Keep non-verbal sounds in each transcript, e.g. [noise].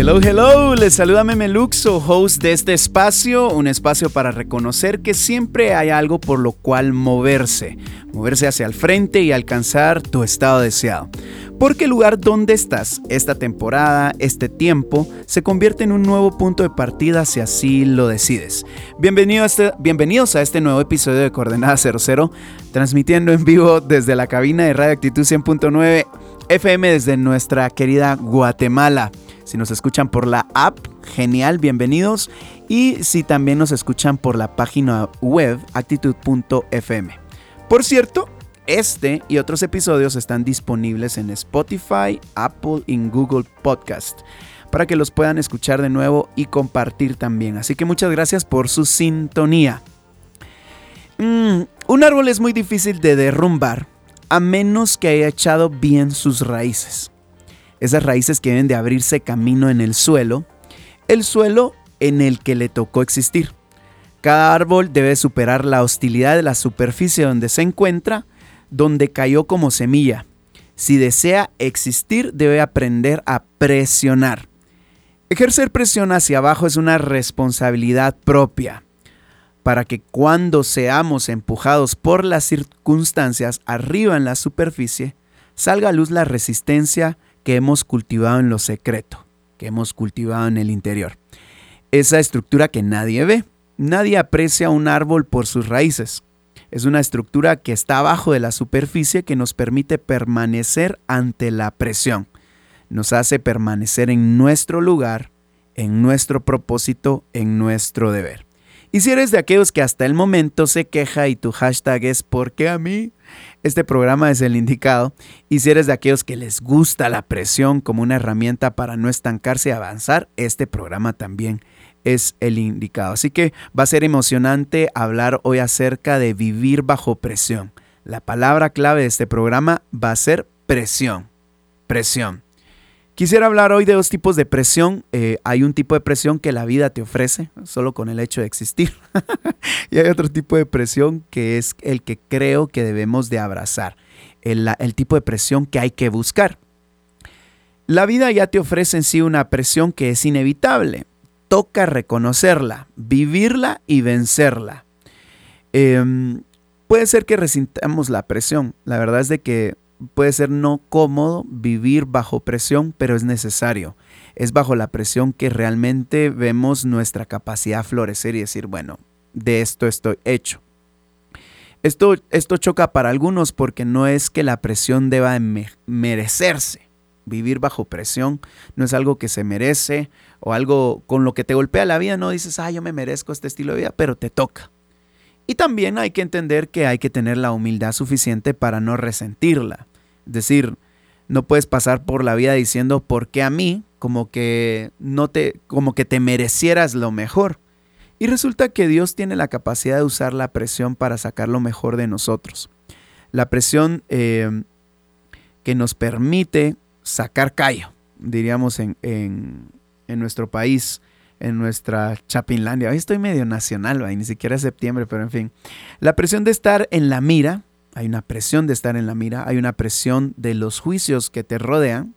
Hello, hello, les saluda Memeluxo, host de este espacio, un espacio para reconocer que siempre hay algo por lo cual moverse, moverse hacia el frente y alcanzar tu estado deseado. Porque el lugar donde estás, esta temporada, este tiempo, se convierte en un nuevo punto de partida si así lo decides. Bienvenido a este, bienvenidos a este nuevo episodio de Coordenada 00, transmitiendo en vivo desde la cabina de Radio Actitud 100.9 FM desde nuestra querida Guatemala. Si nos escuchan por la app, genial, bienvenidos. Y si también nos escuchan por la página web actitud.fm. Por cierto, este y otros episodios están disponibles en Spotify, Apple y Google Podcast para que los puedan escuchar de nuevo y compartir también. Así que muchas gracias por su sintonía. Mm, un árbol es muy difícil de derrumbar a menos que haya echado bien sus raíces esas raíces que deben de abrirse camino en el suelo, el suelo en el que le tocó existir. Cada árbol debe superar la hostilidad de la superficie donde se encuentra, donde cayó como semilla. Si desea existir, debe aprender a presionar. Ejercer presión hacia abajo es una responsabilidad propia, para que cuando seamos empujados por las circunstancias arriba en la superficie, salga a luz la resistencia que hemos cultivado en lo secreto, que hemos cultivado en el interior. Esa estructura que nadie ve. Nadie aprecia un árbol por sus raíces. Es una estructura que está abajo de la superficie que nos permite permanecer ante la presión. Nos hace permanecer en nuestro lugar, en nuestro propósito, en nuestro deber. Y si eres de aquellos que hasta el momento se queja y tu hashtag es ¿por qué a mí? Este programa es el indicado. Y si eres de aquellos que les gusta la presión como una herramienta para no estancarse y avanzar, este programa también es el indicado. Así que va a ser emocionante hablar hoy acerca de vivir bajo presión. La palabra clave de este programa va a ser presión. Presión. Quisiera hablar hoy de dos tipos de presión. Eh, hay un tipo de presión que la vida te ofrece solo con el hecho de existir. [laughs] y hay otro tipo de presión que es el que creo que debemos de abrazar. El, tipo de presión que hay que buscar. La vida ya te ofrece en sí una presión que es inevitable. Toca reconocerla, vivirla y vencerla. Em, puede ser que resintamos la presión. La verdad es de que puede ser no cómodo vivir bajo presión, pero es necesario. Es bajo la presión que realmente vemos nuestra capacidad florecer y decir, bueno, de esto estoy hecho. Esto, esto choca para algunos porque no es que la presión deba merecerse. Vivir bajo presión no es algo que se merece o algo con lo que te golpea la vida. No dices, ah, yo me merezco este estilo de vida, pero te toca. Y también hay que entender que hay que tener la humildad suficiente para no resentirla. Es decir, no puedes pasar por la vida diciendo por qué a mí, como que no te, como que te merecieras lo mejor. Y resulta que Dios tiene la capacidad de usar la presión para sacar lo mejor de nosotros. La presión eh, que nos permite sacar callo, diríamos en, en, en nuestro país en nuestra Chapinlandia. Hoy estoy medio nacional, ni siquiera es septiembre, pero en fin. La presión de estar en la mira, hay una presión de estar en la mira, hay una presión de los juicios que te rodean,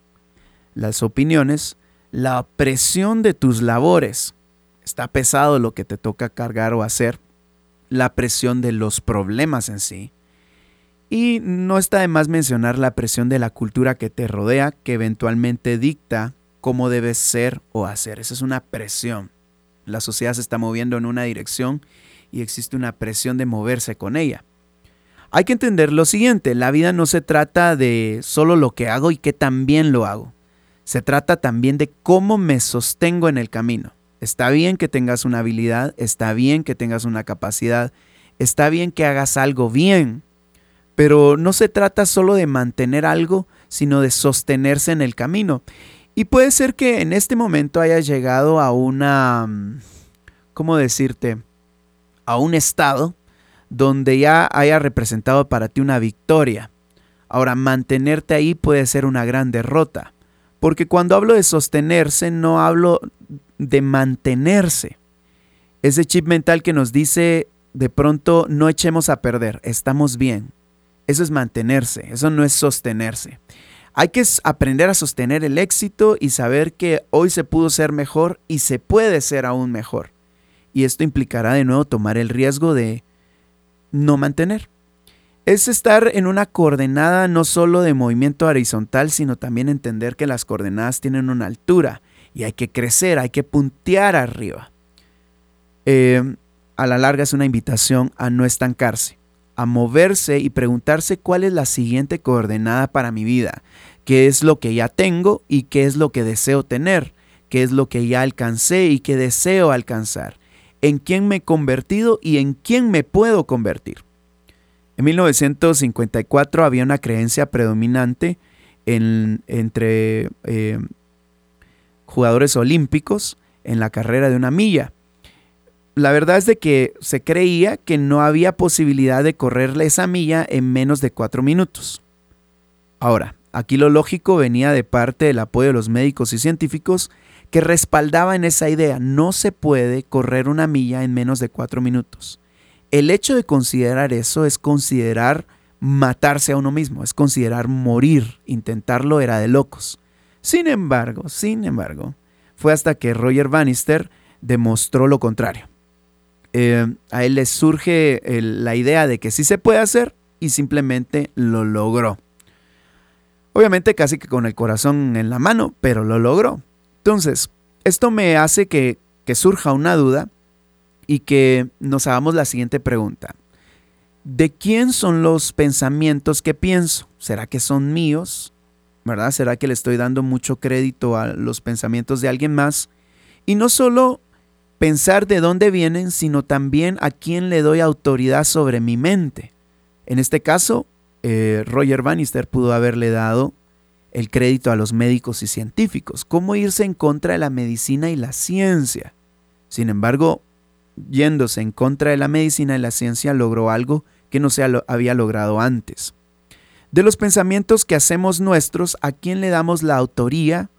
las opiniones, la presión de tus labores. Está pesado lo que te toca cargar o hacer, la presión de los problemas en sí. Y no está de más mencionar la presión de la cultura que te rodea, que eventualmente dicta cómo debes ser o hacer. Esa es una presión. La sociedad se está moviendo en una dirección y existe una presión de moverse con ella. Hay que entender lo siguiente, la vida no se trata de solo lo que hago y que también lo hago. Se trata también de cómo me sostengo en el camino. Está bien que tengas una habilidad, está bien que tengas una capacidad, está bien que hagas algo bien, pero no se trata solo de mantener algo, sino de sostenerse en el camino. Y puede ser que en este momento hayas llegado a una, mm, ¿cómo decirte? a un estado donde ya haya representado para ti una victoria. Ahora, mantenerte ahí puede ser una gran derrota, porque cuando hablo de sostenerse, no hablo de mantenerse. Ese chip mental que nos dice de pronto no echemos a perder, estamos bien. Eso es mantenerse, eso no es sostenerse. Hay que aprender a sostener el éxito y saber que hoy se pudo ser mejor y se puede ser aún mejor. Y esto implicará de nuevo tomar el riesgo de no mantener. Es estar en una coordenada no solo de movimiento horizontal, sino también entender que las coordenadas tienen una altura y hay que crecer, hay que puntear arriba. Eh, a la larga es una invitación a no estancarse, a moverse y preguntarse cuál es la siguiente coordenada para mi vida, qué es lo que ya tengo y qué es lo que deseo tener, qué es lo que ya alcancé y qué deseo alcanzar, en quién me he convertido y en quién me puedo convertir. En 1954 había una creencia predominante entre eh, jugadores olímpicos en la carrera de una milla la verdad es de que se creía que no había posibilidad de correrle esa milla en menos de cuatro minutos. Ahora, aquí lo lógico venía de parte del apoyo de los médicos y científicos que respaldaban esa idea. No se puede correr una milla en menos de cuatro minutos. El hecho de considerar eso es considerar matarse a uno mismo, es considerar morir. Intentarlo era de locos. Sin embargo, sin embargo, fue hasta que Roger Bannister demostró lo contrario. Eh, a él le surge la idea de que sí se puede hacer y simplemente lo logró. Obviamente casi que con el corazón en la mano, pero lo logró. Entonces, esto me hace que, surja una duda y que nos hagamos la siguiente pregunta. ¿De quién son los pensamientos que pienso? ¿Será que son míos? ¿Verdad? ¿Será que le estoy dando mucho crédito a los pensamientos de alguien más? Y no solo pensar de dónde vienen, sino también a quién le doy autoridad sobre mi mente. En este caso, eh, Roger Bannister pudo haberle dado el crédito a los médicos y científicos. ¿Cómo irse en contra de la medicina y la ciencia? Sin embargo, yéndose en contra de la medicina y la ciencia, logró algo que no se había logrado antes. De los pensamientos que hacemos nuestros, ¿a quién le damos la autoría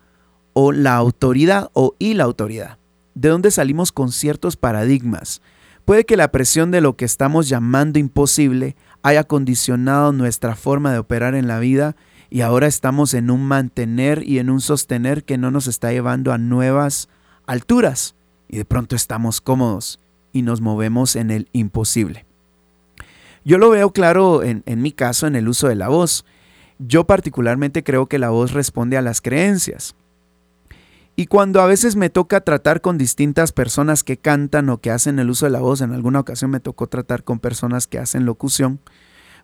o la autoridad o y la autoridad? de dónde salimos con ciertos paradigmas. Puede que la presión de lo que estamos llamando imposible haya condicionado nuestra forma de operar en la vida y ahora estamos en un mantener y en un sostener que no nos está llevando a nuevas alturas y de pronto estamos cómodos y nos movemos en el imposible. Yo lo veo claro en, en mi caso en el uso de la voz. Yo particularmente creo que la voz responde a las creencias. Y cuando a veces me toca tratar con distintas personas que cantan o que hacen el uso de la voz, en alguna ocasión me tocó tratar con personas que hacen locución,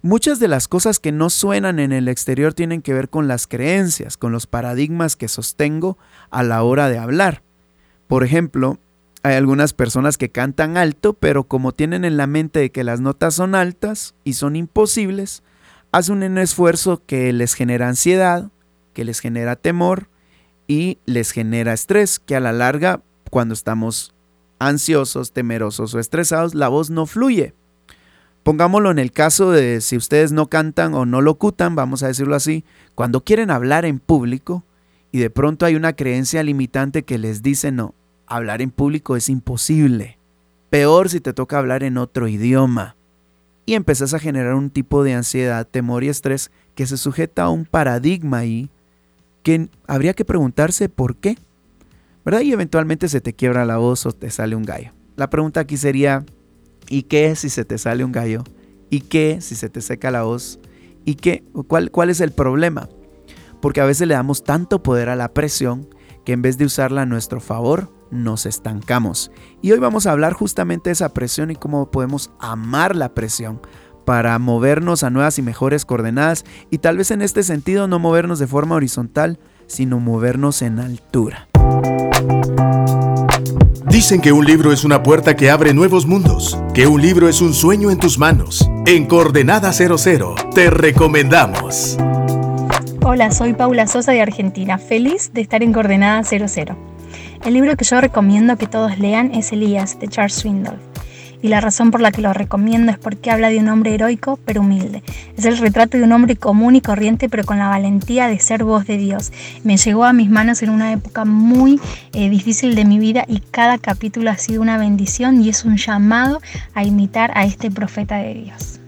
muchas de las cosas que no suenan en el exterior tienen que ver con las creencias, con los paradigmas que sostengo a la hora de hablar. Por ejemplo, hay algunas personas que cantan alto, pero como tienen en la mente de que las notas son altas y son imposibles, hacen un esfuerzo que les genera ansiedad, que les genera temor, y les genera estrés, que a la larga, cuando estamos ansiosos, temerosos o estresados, la voz no fluye. Pongámoslo en el caso de si ustedes no cantan o no locutan, vamos a decirlo así, cuando quieren hablar en público y de pronto hay una creencia limitante que les dice no, hablar en público es imposible. Peor si te toca hablar en otro idioma. Y empezás a generar un tipo de ansiedad, temor y estrés que se sujeta a un paradigma ahí que habría que preguntarse por qué, ¿verdad? Y eventualmente se te quiebra la voz o te sale un gallo. La pregunta aquí sería, ¿y qué si se te sale un gallo? ¿Y qué si se te seca la voz? ¿Y qué? ¿Cuál, cuál es el problema? Porque a veces le damos tanto poder a la presión que en vez de usarla a nuestro favor, nos estancamos. Y hoy vamos a hablar justamente de esa presión y cómo podemos amar la presión para movernos a nuevas y mejores coordenadas y tal vez en este sentido no movernos de forma horizontal, sino movernos en altura. Dicen que un libro es una puerta que abre nuevos mundos, que un libro es un sueño en tus manos. En Coordenada 00 te recomendamos. Hola, soy Paula Sosa de Argentina, feliz de estar en Coordenada 00. El libro que yo recomiendo que todos lean es Elías de Charles Swindoll. Y la razón por la que lo recomiendo es porque habla de un hombre heroico pero humilde. Es el retrato de un hombre común y corriente pero con la valentía de ser voz de Dios. Me llegó a mis manos en una época muy eh, difícil de mi vida y cada capítulo ha sido una bendición y es un llamado a imitar a este profeta de Dios.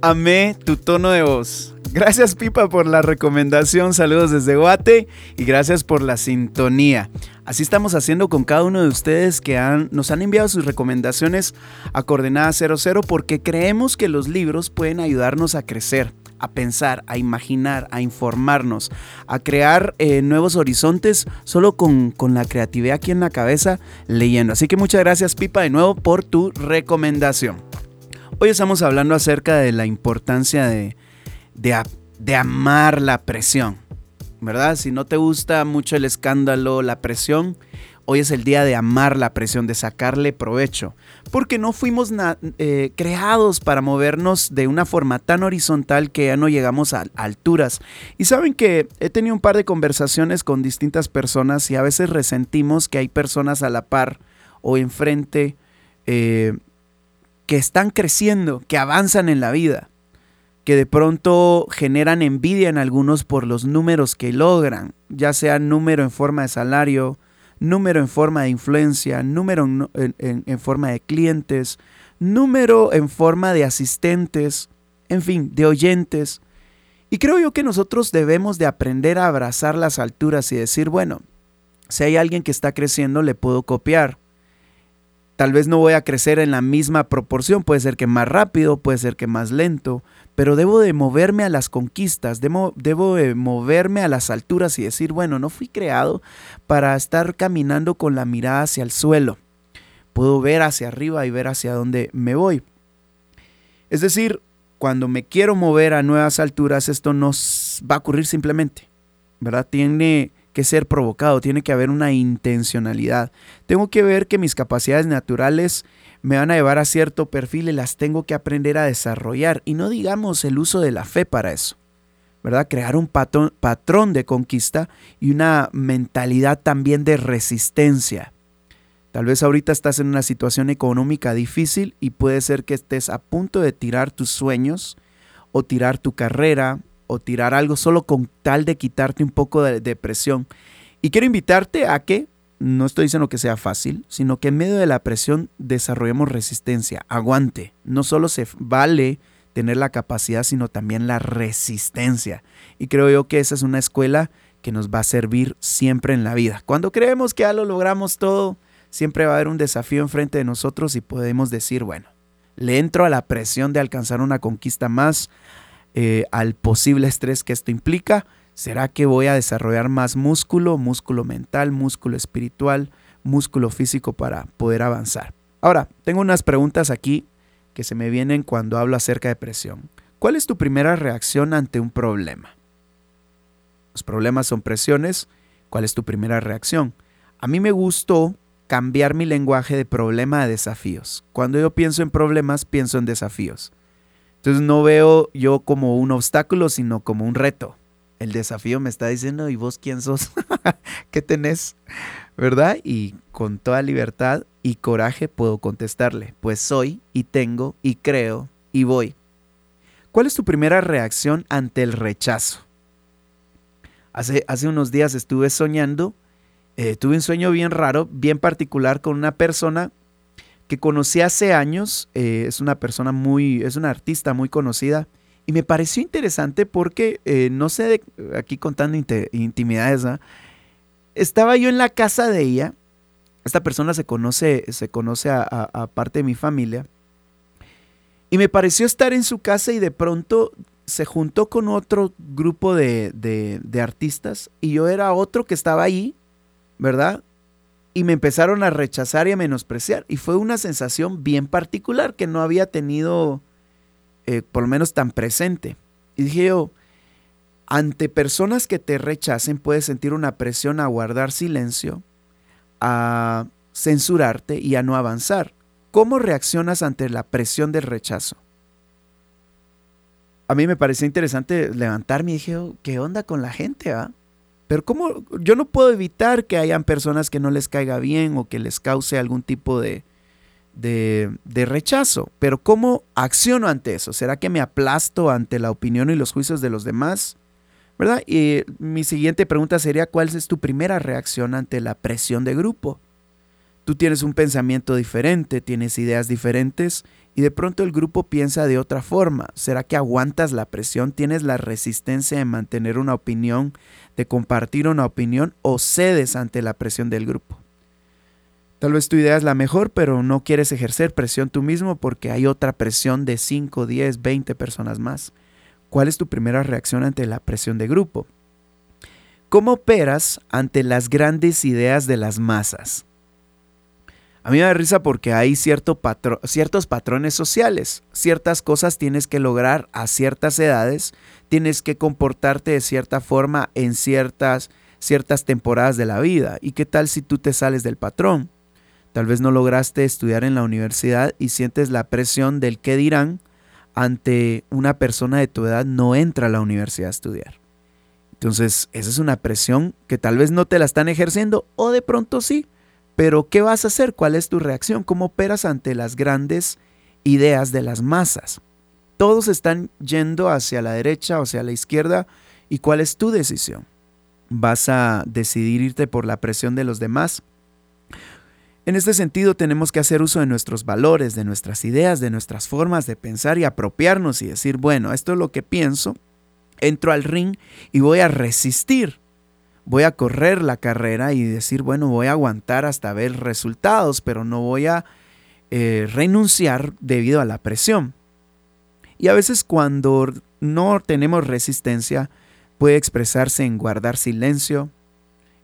Amé tu tono de voz. Gracias Pipa por la recomendación, saludos desde Guate y gracias por la sintonía. Así estamos haciendo con cada uno de ustedes que nos han enviado sus recomendaciones a Coordenada 00 porque creemos que los libros pueden ayudarnos a crecer, a pensar, a imaginar, a informarnos, a crear eh, nuevos horizontes solo con, con la creatividad aquí en la cabeza leyendo. Así que muchas gracias Pipa de nuevo por tu recomendación. Hoy estamos hablando acerca de la importancia de de, amar la presión, ¿verdad? Si no te gusta mucho el escándalo, la presión, hoy es el día de amar la presión, de sacarle provecho, porque no fuimos eh, creados para movernos de una forma tan horizontal que ya no llegamos a, alturas. Y saben que he tenido un par de conversaciones con distintas personas y a veces resentimos que hay personas a la par o enfrente eh, que están creciendo, que avanzan en la vida que de pronto generan envidia en algunos por los números que logran, ya sea número en forma de salario, número en forma de influencia, número en, forma de clientes, número en forma de asistentes, en fin, de oyentes. Y creo yo que nosotros debemos de aprender a abrazar las alturas y decir, bueno, si hay alguien que está creciendo, le puedo copiar. Tal vez no voy a crecer en la misma proporción, puede ser que más rápido, puede ser que más lento, pero debo de moverme a las conquistas, debo, de moverme a las alturas y decir, bueno, no fui creado para estar caminando con la mirada hacia el suelo. Puedo ver hacia arriba y ver hacia dónde me voy. Es decir, cuando me quiero mover a nuevas alturas, esto no va a ocurrir simplemente, ¿verdad? Tiene que ser provocado, tiene que haber una intencionalidad. Tengo que ver que mis capacidades naturales me van a llevar a cierto perfil y las tengo que aprender a desarrollar. Y no digamos el uso de la fe para eso, ¿verdad? Crear un patrón, patrón de conquista y una mentalidad también de resistencia. Tal vez ahorita estás en una situación económica difícil y puede ser que estés a punto de tirar tus sueños o tirar tu carrera o tirar algo solo con tal de quitarte un poco de depresión. Y quiero invitarte a que no estoy diciendo que sea fácil, sino que en medio de la presión desarrollemos resistencia, aguante. No solo se vale tener la capacidad, sino también la resistencia. Y creo yo que esa es una escuela que nos va a servir siempre en la vida. Cuando creemos que ya lo logramos todo, siempre va a haber un desafío enfrente de nosotros y podemos decir, bueno, le entro a la presión de alcanzar una conquista más, eh, al posible estrés que esto implica, ¿Será que voy a desarrollar más músculo, músculo mental, músculo espiritual, músculo físico para poder avanzar? Ahora, tengo unas preguntas aquí que se me vienen cuando hablo acerca de presión. ¿Cuál es tu primera reacción ante un problema? Los problemas son presiones. ¿Cuál es tu primera reacción? A mí me gustó cambiar mi lenguaje de problema a desafíos. Cuando yo pienso en problemas, pienso en desafíos. Entonces no veo yo como un obstáculo, sino como un reto el desafío me está diciendo, ¿y vos quién sos? [laughs] ¿Qué tenés? ¿Verdad? Y con toda libertad y coraje puedo contestarle, pues soy y tengo y creo y voy. ¿Cuál es tu primera reacción ante el rechazo? Hace, hace unos días estuve soñando, eh, tuve un sueño bien raro, bien particular con una persona que conocí hace años, eh, es una persona muy, es una artista muy conocida, y me pareció interesante porque, eh, no sé, aquí contando intimidades, estaba yo en la casa de ella. Esta persona se conoce, se conoce a, parte de mi familia. Y me pareció estar en su casa y de pronto se juntó con otro grupo de, de, artistas y yo era otro que estaba ahí, ¿verdad? Y me empezaron a rechazar y a menospreciar. Y fue una sensación bien particular que no había tenido eh, por lo menos tan presente. Y dije yo, ante personas que te rechacen puedes sentir una presión a guardar silencio, a censurarte y a no avanzar. ¿Cómo reaccionas ante la presión del rechazo? A mí me pareció interesante levantarme y dije, oh, ¿qué onda con la gente? Ah? Pero ¿cómo? Yo no puedo evitar que hayan personas que no les caiga bien o que les cause algún tipo de, de, rechazo. Pero ¿cómo acciono ante eso? ¿Será que me aplasto ante la opinión y los juicios de los demás? ¿Verdad? Y mi siguiente pregunta sería, ¿cuál es tu primera reacción ante la presión de grupo? Tú tienes un pensamiento diferente, tienes ideas diferentes y de pronto el grupo piensa de otra forma. ¿Será que aguantas la presión? ¿Tienes la resistencia de mantener una opinión, de compartir una opinión o cedes ante la presión del grupo? Tal vez tu idea es la mejor, pero no quieres ejercer presión tú mismo porque hay otra presión de 5, 10, 20 personas más. ¿Cuál es tu primera reacción ante la presión de grupo? ¿Cómo operas ante las grandes ideas de las masas? A mí me da risa porque hay cierto ciertos patrones sociales. Ciertas cosas tienes que lograr a ciertas edades, tienes que comportarte de cierta forma en ciertas, ciertas temporadas de la vida. ¿Y qué tal si tú te sales del patrón? Tal vez no lograste estudiar en la universidad y sientes la presión del qué dirán ante una persona de tu edad no entra a la universidad a estudiar. Entonces, esa es una presión que tal vez no te la están ejerciendo o de pronto sí. Pero, ¿qué vas a hacer? ¿Cuál es tu reacción? ¿Cómo operas ante las grandes ideas de las masas? Todos están yendo hacia la derecha o hacia la izquierda. ¿Y cuál es tu decisión? ¿Vas a decidir irte por la presión de los demás? En este sentido tenemos que hacer uso de nuestros valores, de nuestras ideas, de nuestras formas de pensar y apropiarnos y decir, bueno, esto es lo que pienso, entro al ring y voy a resistir, voy a correr la carrera y decir, bueno, voy a aguantar hasta ver resultados, pero no voy a eh, renunciar debido a la presión. Y a veces cuando no tenemos resistencia, puede expresarse en guardar silencio,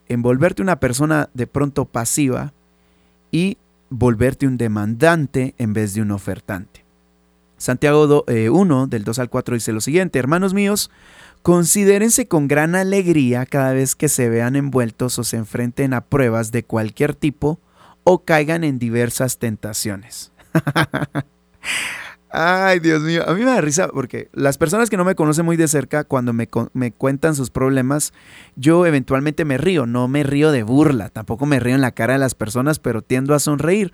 en volverte una persona de pronto pasiva, y volverte un demandante en vez de un ofertante. Santiago 1 eh, del 2 al 4 dice lo siguiente, hermanos míos, considérense con gran alegría cada vez que se vean envueltos o se enfrenten a pruebas de cualquier tipo o caigan en diversas tentaciones. [laughs] Ay, Dios mío, a mí me da risa porque las personas que no me conocen muy de cerca, cuando me, me, cuentan sus problemas, yo eventualmente me río, no me río de burla, tampoco me río en la cara de las personas, pero tiendo a sonreír.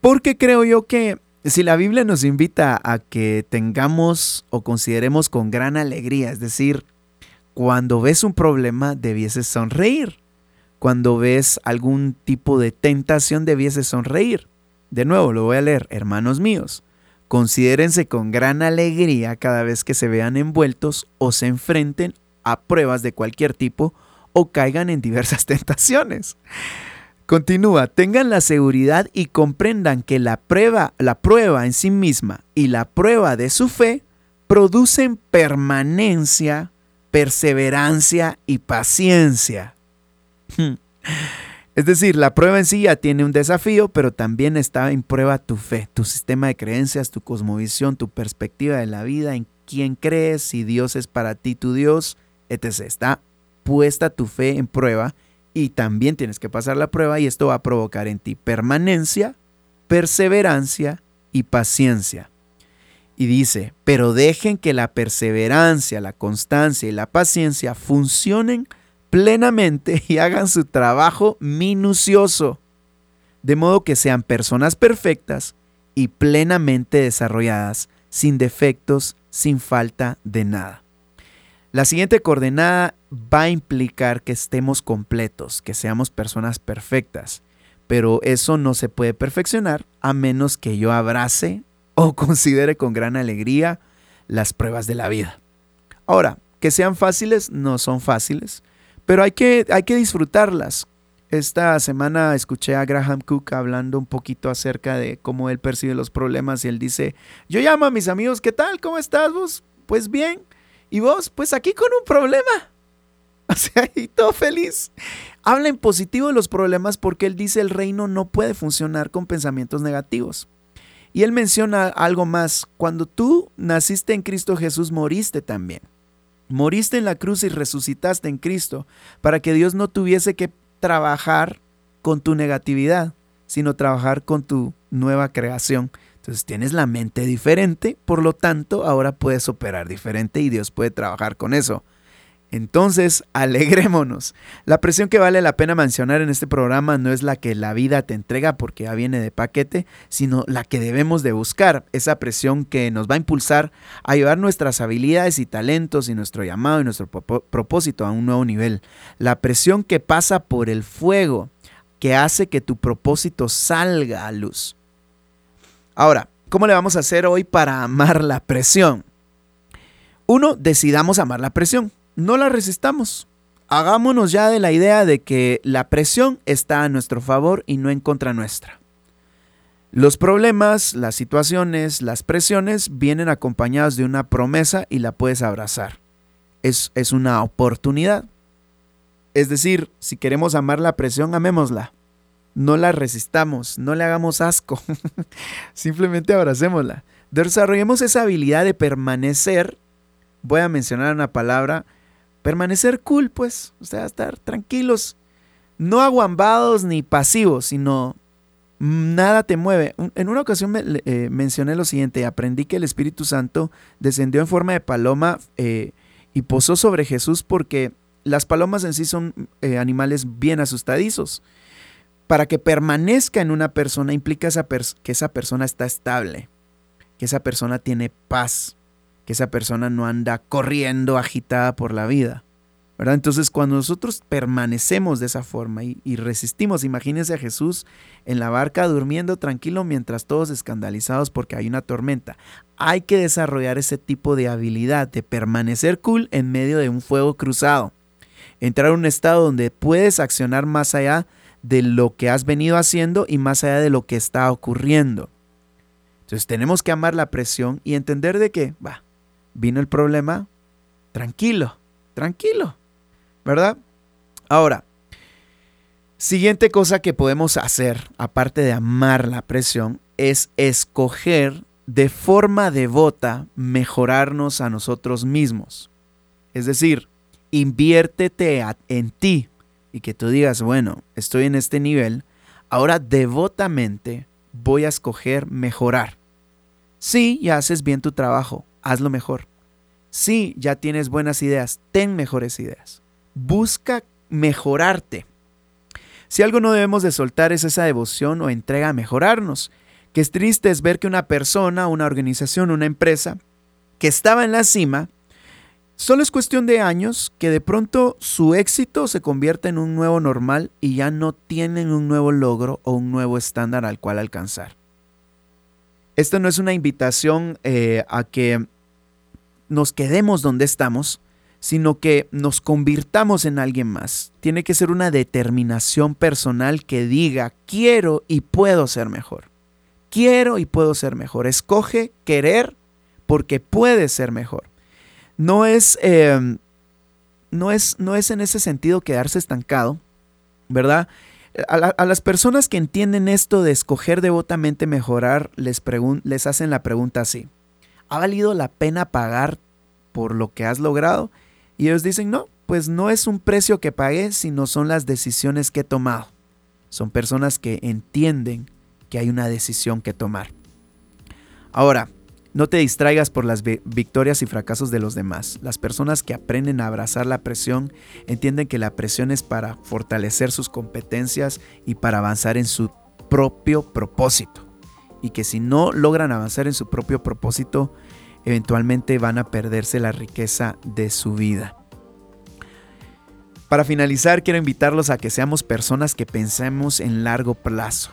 Porque creo yo que si la Biblia nos invita a que tengamos o consideremos con gran alegría, es decir, cuando ves un problema debieses sonreír. Cuando ves algún tipo de tentación debieses sonreír. De nuevo, lo voy a leer, hermanos míos. Considérense con gran alegría cada vez que se vean envueltos o se enfrenten a pruebas de cualquier tipo o caigan en diversas [laughs] tentaciones. Continúa, tengan la seguridad y comprendan que la prueba, la prueba en sí misma y la prueba de su fe producen permanencia, perseverancia y paciencia. [laughs] Es decir, la prueba en sí ya tiene un desafío, pero también está en prueba tu fe, tu sistema de creencias, tu cosmovisión, tu perspectiva de la vida, en quién crees, si Dios es para ti tu Dios, etc. Está puesta tu fe en prueba y también tienes que pasar la prueba y esto va a provocar en ti permanencia, perseverancia y paciencia. Y dice, pero dejen que la perseverancia, la constancia y la paciencia funcionen plenamente y hagan su trabajo minucioso, de modo que sean personas perfectas y plenamente desarrolladas, sin defectos, sin falta de nada. La siguiente coordenada va a implicar que estemos completos, que seamos personas perfectas, pero eso no se puede perfeccionar a menos que yo abrace o [laughs] considere con gran alegría las pruebas de la vida. Ahora, que sean fáciles, no son fáciles, pero hay que, hay que disfrutarlas. Esta semana escuché a Graham Cook hablando un poquito acerca de cómo él percibe los problemas y él dice, yo llamo a mis amigos, ¿qué tal? ¿Cómo estás vos? Pues bien. ¿Y vos? Pues aquí con un problema. [laughs] O sea, y todo feliz. Habla en positivo de los problemas porque él dice el reino no puede funcionar con pensamientos negativos. Y él menciona algo más. Cuando tú naciste en Cristo Jesús, moriste también. Moriste en la cruz y resucitaste en Cristo para que Dios no tuviese que trabajar con tu negatividad, sino trabajar con tu nueva creación. Entonces tienes la mente diferente, por lo tanto ahora puedes operar diferente y Dios puede trabajar con eso. Entonces, [laughs] alegrémonos. La presión que vale la pena mencionar en este programa no es la que la vida te entrega porque ya viene de paquete, sino la que debemos de buscar, esa presión que nos va a impulsar a llevar nuestras habilidades y talentos y nuestro llamado y nuestro propósito a un nuevo nivel. La presión que pasa por el fuego, que hace que tu propósito salga a luz. Ahora, ¿cómo le vamos a hacer hoy para amar la presión? Uno, decidamos amar la presión no la resistamos. Hagámonos ya de la idea de que la presión está a nuestro favor y no en contra nuestra. Los problemas, las situaciones, las presiones vienen acompañados de una promesa y la puedes abrazar. Es, es una oportunidad. Es decir, si queremos amar la presión, amémosla. No la resistamos, no le hagamos asco. [laughs] Simplemente abracémosla. Desarrollemos esa habilidad de permanecer. Voy a mencionar una palabra permanecer cool, pues, o sea, estar tranquilos, no aguambados ni pasivos, sino nada te mueve. En una ocasión eh, mencioné lo siguiente, aprendí que el Espíritu Santo descendió en forma de paloma eh, y posó sobre Jesús porque las palomas en sí son eh, animales bien asustadizos. Para que permanezca en una persona implica que esa persona está estable, que esa persona tiene paz, que esa persona no anda corriendo agitada por la vida. ¿verdad? Entonces, cuando nosotros permanecemos de esa forma y, resistimos, imagínense a Jesús en la barca durmiendo tranquilo mientras todos escandalizados porque hay una tormenta. Hay que desarrollar ese tipo de habilidad de permanecer cool en medio de un fuego cruzado. Entrar a un estado donde puedes accionar más allá de lo que has venido haciendo y más allá de lo que está ocurriendo. Entonces tenemos que amar la presión y entender de que, va, vino el problema, tranquilo, tranquilo, ¿verdad? Ahora, siguiente cosa que podemos hacer, aparte de amar la presión, es escoger de forma devota mejorarnos a nosotros mismos. Es decir, inviértete en ti y que tú digas, bueno, estoy en este nivel, ahora devotamente voy a escoger mejorar. Sí, ya haces bien tu trabajo, hazlo mejor. Sí, ya tienes buenas ideas, ten mejores ideas. Busca mejorarte. Si algo no debemos de soltar es esa devoción o entrega a mejorarnos, que es triste es ver que una persona, una organización, una empresa que estaba en la cima, solo es cuestión de años que de pronto su éxito se convierta en un nuevo normal y ya no tienen un nuevo logro o un nuevo estándar al cual alcanzar. Esto no es una invitación eh, a que nos quedemos donde estamos, sino que nos convirtamos en alguien más. Tiene que ser una determinación personal que diga, quiero y puedo ser mejor. Quiero y puedo ser mejor. Escoge querer porque puede ser mejor. No es, em, no es, no es en ese sentido quedarse estancado, ¿verdad? A, las personas que entienden esto de escoger devotamente mejorar, les, les hacen la pregunta así. ¿Ha valido la pena pagar por lo que has logrado? Y ellos dicen, no, pues no es un precio que pagué, sino son las decisiones que he tomado. Son personas que entienden que hay una decisión que tomar. Ahora, no te distraigas por las victorias y fracasos de los demás. Las personas que aprenden a abrazar la presión entienden que la presión es para fortalecer sus competencias y para avanzar en su propio propósito. Y que si no logran avanzar en su propio propósito, eventualmente van a perderse la riqueza de su vida. Para finalizar, quiero invitarlos a que seamos personas que pensemos en largo plazo.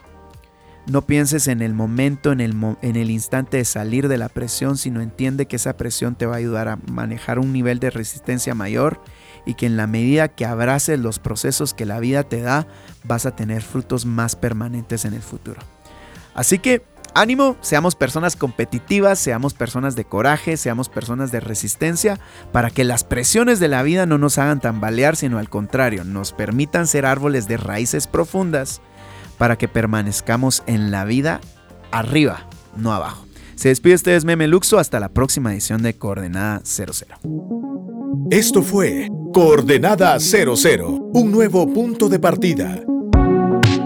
No pienses en el momento, en el, en el, instante de salir de la presión, sino entiende que esa presión te va a ayudar a manejar un nivel de resistencia mayor y que en la medida que abraces los procesos que la vida te da, vas a tener frutos más permanentes en el futuro. Así que ánimo, seamos personas competitivas, seamos personas de coraje, seamos personas de resistencia, para que las presiones de la vida no nos hagan tambalear, sino al contrario, nos permitan ser árboles de raíces profundas para que permanezcamos en la vida arriba, no abajo. Se despide ustedes Meme Luxo hasta la próxima edición de Coordenada 00. Esto fue Coordenada 00, un nuevo punto de partida.